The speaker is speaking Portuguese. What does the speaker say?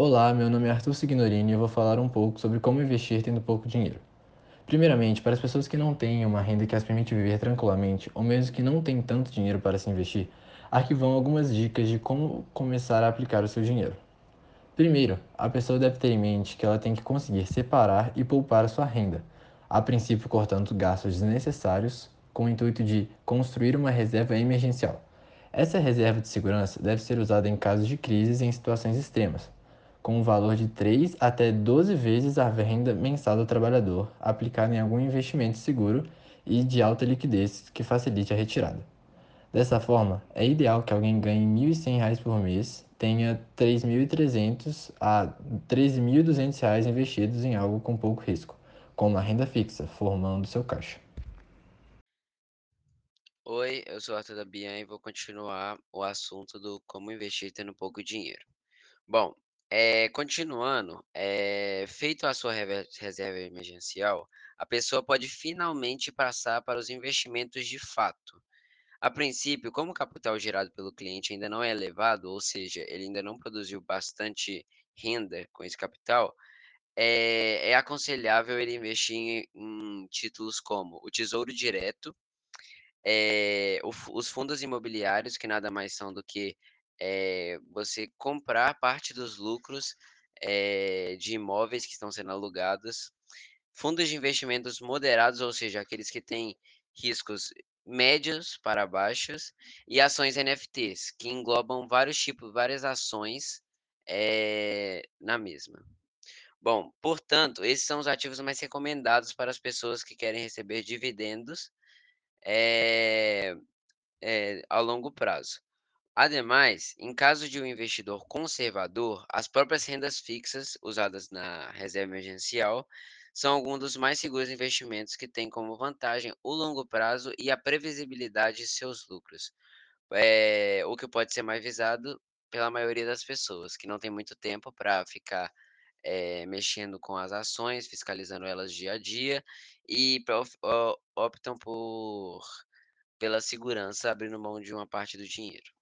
Olá, meu nome é Arthur Signorini e eu vou falar um pouco sobre como investir tendo pouco dinheiro. Primeiramente, para as pessoas que não têm uma renda que as permite viver tranquilamente, ou mesmo que não têm tanto dinheiro para se investir, aqui vão algumas dicas de como começar a aplicar o seu dinheiro. Primeiro, a pessoa deve ter em mente que ela tem que conseguir separar e poupar a sua renda, a princípio cortando gastos desnecessários, com o intuito de construir uma reserva emergencial. Essa reserva de segurança deve ser usada em casos de crises e em situações extremas, com um valor de 3 até 12 vezes a renda mensal do trabalhador, aplicada em algum investimento seguro e de alta liquidez que facilite a retirada. Dessa forma, é ideal que alguém ganhe R$ 1.100 por mês, tenha R$ 3.300 a R$ 13.200 investidos em algo com pouco risco, como a renda fixa, formando seu caixa. Oi, eu sou Arthur da Bian e vou continuar o assunto do como investir tendo pouco dinheiro. Bom, eh, continuando, eh, feito a sua reserva emergencial, a pessoa pode finalmente passar para os investimentos de fato. A princípio, como o capital gerado pelo cliente ainda não é elevado, ou seja, ele ainda não produziu bastante renda com esse capital, eh, é aconselhável ele investir em em títulos como o Tesouro Direto, o os fundos imobiliários, que nada mais são do que, eh, você comprar parte dos lucros, eh, de imóveis que estão sendo alugados, fundos de investimentos moderados, ou seja, aqueles que têm riscos médios para baixos, e ações NFTs, que englobam vários tipos várias ações, eh, na mesma. Bom, portanto, esses são os ativos mais recomendados para as pessoas que querem receber dividendos, eh eh, a longo prazo. Ademais, em caso de um investidor conservador, as próprias rendas fixas usadas na reserva emergencial são alguns dos mais seguros investimentos que têm como vantagem o longo prazo e a previsibilidade de seus lucros. Eh, o que pode ser mais visado pela maioria das pessoas, que não tem muito tempo para ficar, eh, mexendo com as ações, fiscalizando elas dia a dia, e optam por pela segurança, abrindo mão de uma parte do dinheiro.